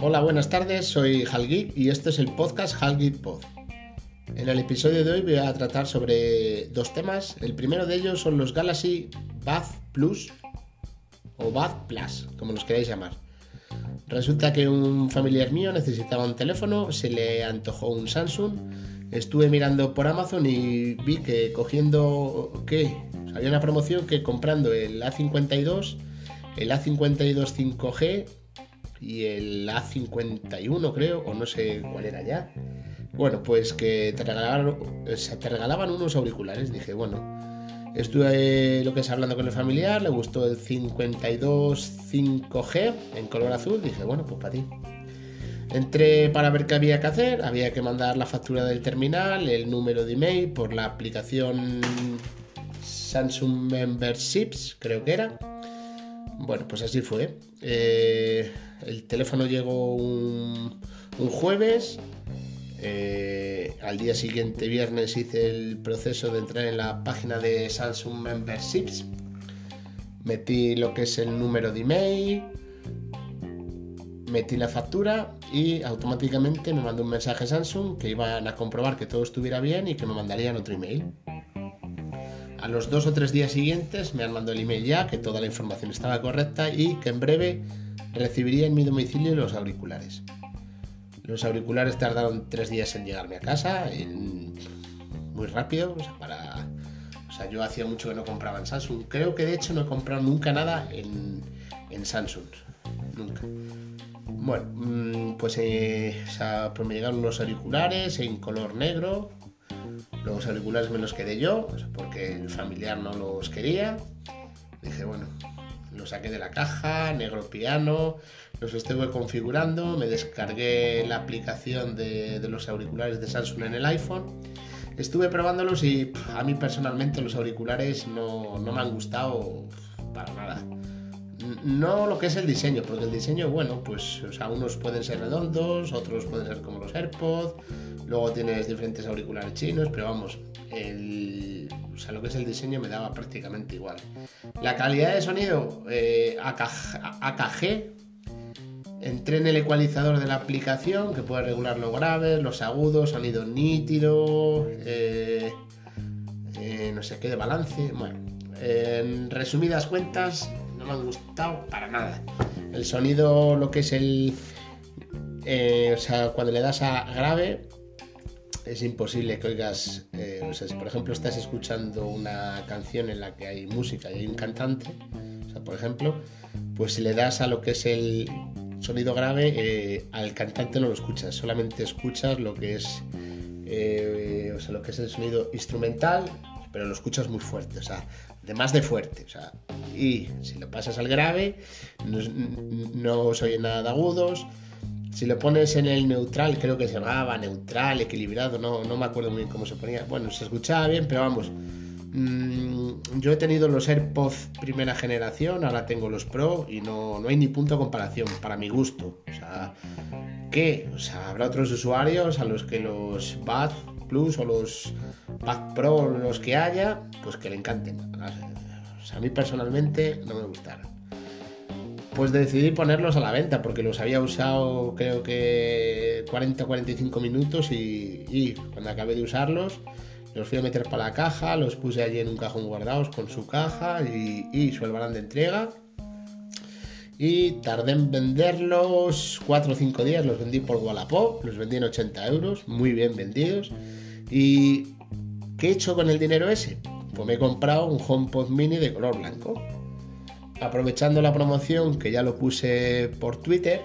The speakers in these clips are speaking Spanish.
Hola, buenas tardes, soy Halgeek y este es el podcast Halgeek Pod. En el episodio de hoy voy a tratar sobre dos temas. El primero de ellos son los Galaxy Buds Plus o Buds Plus, como los queráis llamar. Resulta que un familiar mío necesitaba un teléfono, se le antojó un Samsung. Estuve mirando por Amazon y vi que cogiendo que había una promoción que comprando el A52, el A52 5G y el A51 creo, o no sé cuál era ya. Bueno, pues que te regalaban, unos auriculares. Dije, bueno, estuve lo que es hablando con el familiar, le gustó el 52 5G en color azul. Dije, bueno, pues para ti. Entré para ver qué había que hacer, había que mandar la factura del terminal, el número de email por la aplicación Samsung Memberships, creo que era. Bueno, pues así fue. Eh, el teléfono llegó un, jueves. Eh, al día siguiente, viernes, hice el proceso de entrar en la página de Samsung Memberships. Metí lo que es el número de email, metí la factura y automáticamente me mandó un mensaje Samsung que iban a comprobar que todo estuviera bien y que me mandarían otro email. A los dos o tres días siguientes me han mandado el email ya que toda la información estaba correcta y que en breve recibiría en mi domicilio los auriculares. Los auriculares tardaron tres días en llegarme a casa, muy rápido, o sea, yo hacía mucho que no compraba en Samsung. Creo que de hecho no he comprado nunca nada en, Samsung. Nunca. Bueno, mm, pues, eh, pues me llegaron los auriculares en color negro. Los auriculares me los quedé yo, porque el familiar no los quería. Dije, bueno, lo saqué de la caja, negro piano, los estuve configurando, me descargué la aplicación de, los auriculares de Samsung en el iPhone, estuve probándolos y a mí personalmente los auriculares no, me han gustado para nada. No lo que es el diseño, porque el diseño, bueno, pues o sea, unos pueden ser redondos, otros pueden ser como los AirPods, luego tienes diferentes auriculares chinos, pero vamos, el, o sea, lo que es el diseño me daba prácticamente igual. La calidad de sonido, eh, AKG, entré en el ecualizador de la aplicación que puede regular los graves, los agudos, sonido nítido, eh, eh, no sé qué de balance. Bueno, en resumidas cuentas, me han gustado para nada. El sonido, lo que es el. o sea, cuando le das a grave, es imposible que oigas, eh, o sea, si por ejemplo estás escuchando una canción en la que hay música y hay un cantante, o sea, por ejemplo, pues si le das a lo que es el sonido grave, eh, al cantante no lo escuchas, solamente escuchas lo que es, eh, o sea, lo que es el sonido instrumental, pero lo escuchas muy fuerte, o sea, de más de fuerte, o sea, y si lo pasas al grave, no, no se oye nada de agudos, si lo pones en el neutral, creo que se llamaba neutral, equilibrado, no, no me acuerdo muy bien cómo se ponía. Bueno, se escuchaba bien, pero vamos. Mm, yo he tenido los AirPods primera generación, ahora tengo los Pro y no, no hay ni punto de comparación, para mi gusto. O sea, ¿qué? O sea, habrá otros usuarios a los que los Bad Plus o los Bad Pro, los que haya, pues que le encanten. A mí personalmente no me gustaron pues decidí ponerlos a la venta porque los había usado creo que 40 o 45 minutos y, cuando acabé de usarlos los fui a meter para la caja, los puse allí en un cajón guardados con su caja y, su albarán de entrega y tardé en venderlos 4 o 5 días, los vendí por Wallapop, los vendí en 80 euros, muy bien vendidos. Y ¿qué he hecho con el dinero ese? Pues me he comprado un HomePod mini de color blanco. Aprovechando la promoción que ya lo puse por Twitter,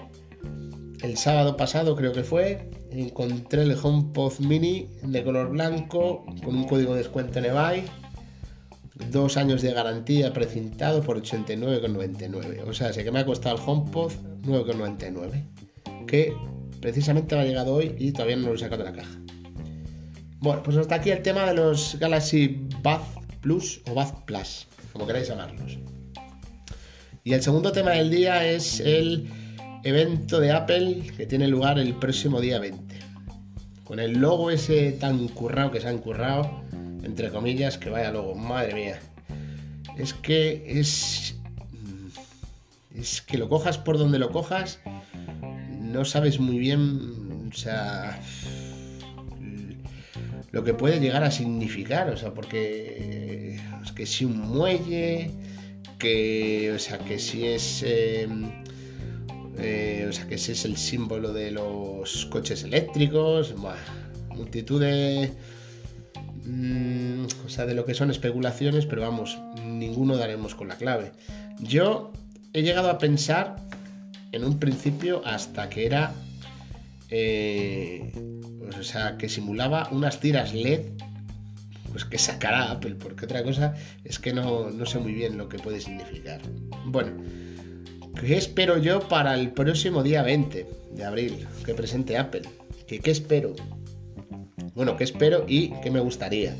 el sábado pasado creo que fue, encontré el HomePod Mini de color blanco con un código de descuento en eBay, dos años de garantía precintado por 89,99. O sea, sé que me ha costado el HomePod 9,99, que precisamente me ha llegado hoy y todavía no lo he sacado de la caja. Bueno, pues hasta aquí el tema de los Galaxy Buds Plus o Buds Plus, como queráis llamarlos. Y el segundo tema del día es el evento de Apple que tiene lugar el próximo día 20. Con el logo ese tan currado que se han currado, entre comillas, que vaya logo, madre mía. Es que es es que lo cojas por donde lo cojas, no sabes muy bien, o sea, lo que puede llegar a significar, o sea, porque es que si un muelle, que, o sea, que si es, em, eh, o sea, que ese es el símbolo de los coches eléctricos, multitud de, mm, o sea, de lo que son especulaciones, pero vamos, ninguno daremos con la clave. Yo he llegado a pensar en un principio hasta que era eh, pues, o sea, que simulaba unas tiras LED, pues que sacará Apple, porque otra cosa es que no, sé muy bien lo que puede significar. Bueno, ¿qué espero yo para el próximo día 20 de abril que presente Apple? ¿Qué, qué espero? Bueno, ¿qué espero y qué me gustaría?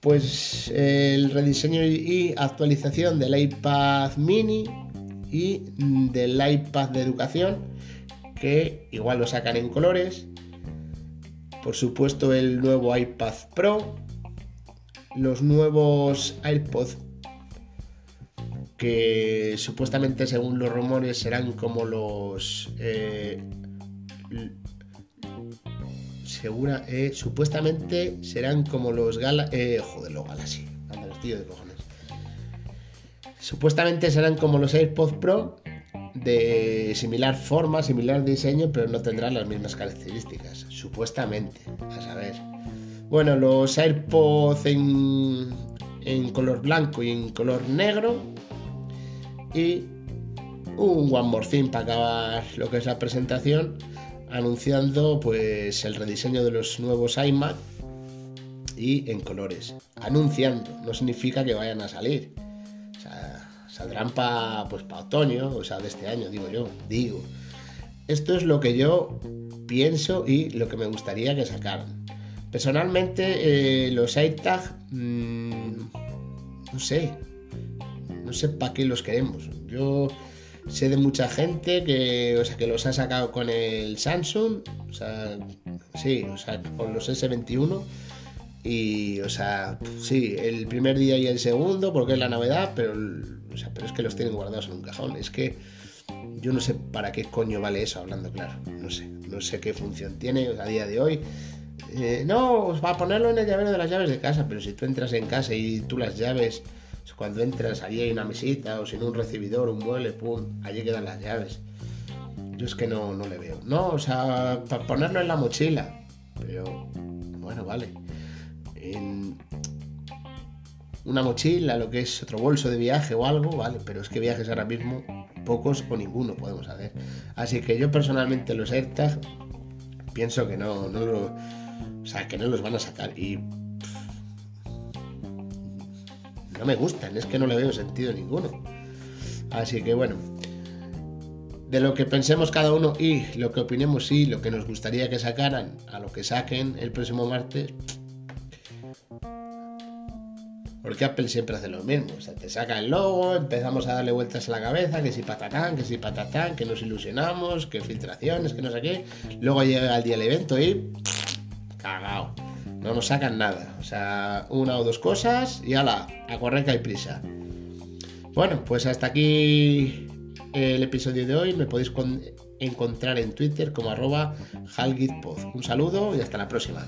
Pues el rediseño y actualización del iPad mini y del iPad de educación, que igual lo sacan en colores. Por supuesto el nuevo iPad Pro, los nuevos iPods que supuestamente según los rumores serán como los eh, segura, eh, supuestamente serán como los Gala, eh, joder, los Galaxy, anda, tío de cojones. Supuestamente serán como los AirPods Pro de similar forma, similar diseño, pero no tendrán las mismas características. Supuestamente, a saber. Bueno, los AirPods en, en color blanco y en color negro. Y un One More Thing para acabar lo que es la presentación anunciando pues el rediseño de los nuevos iMac y en colores. Anunciando, no significa que vayan a salir. O sea, saldrán para pues, pa otoño, o sea, de este año, digo yo, digo. Esto es lo que yo pienso y lo que me gustaría que sacaran. Personalmente, eh, los AirTag, mmm, no sé, no sé para qué los queremos. Yo sé de mucha gente que, o sea, que los ha sacado con el Samsung, o sea, sí, o sea, con los S21. Y, o sea, sí, el primer día y el segundo, porque es la novedad, pero, o sea, pero es que los tienen guardados en un cajón. Es que yo no sé para qué coño vale eso, hablando claro. No sé, no sé qué función tiene a día de hoy. Eh, no, va a ponerlo en el llavero de las llaves de casa, pero si tú entras en casa y tú las llaves cuando entras, allí hay una mesita o sin un recibidor, un mueble, pum, allí quedan las llaves. Yo es que no, no le veo. No, o sea, para ponerlo en la mochila. Pero, bueno, vale. En una mochila, lo que es otro bolso de viaje o algo, vale. Pero es que viajes ahora mismo, pocos o ninguno podemos hacer. Así que yo personalmente los AirTag pienso que no, no lo, o sea, que no los van a sacar. Y no me gustan, es que no le veo sentido ninguno. Así que bueno, de lo que pensemos cada uno y lo que opinemos y lo que nos gustaría que sacaran a lo que saquen el próximo martes. Porque Apple siempre hace lo mismo. O sea, te saca el logo, empezamos a darle vueltas a la cabeza, que si patatán, que si patatán, que nos ilusionamos, que filtraciones, que no sé qué. Luego llega el día del evento y. cagao no nos sacan nada. O sea, una o dos cosas y ala, a correr que hay prisa. Bueno, pues hasta aquí el episodio de hoy. Me podéis encontrar en Twitter como arroba halgitpod. Un saludo y hasta la próxima.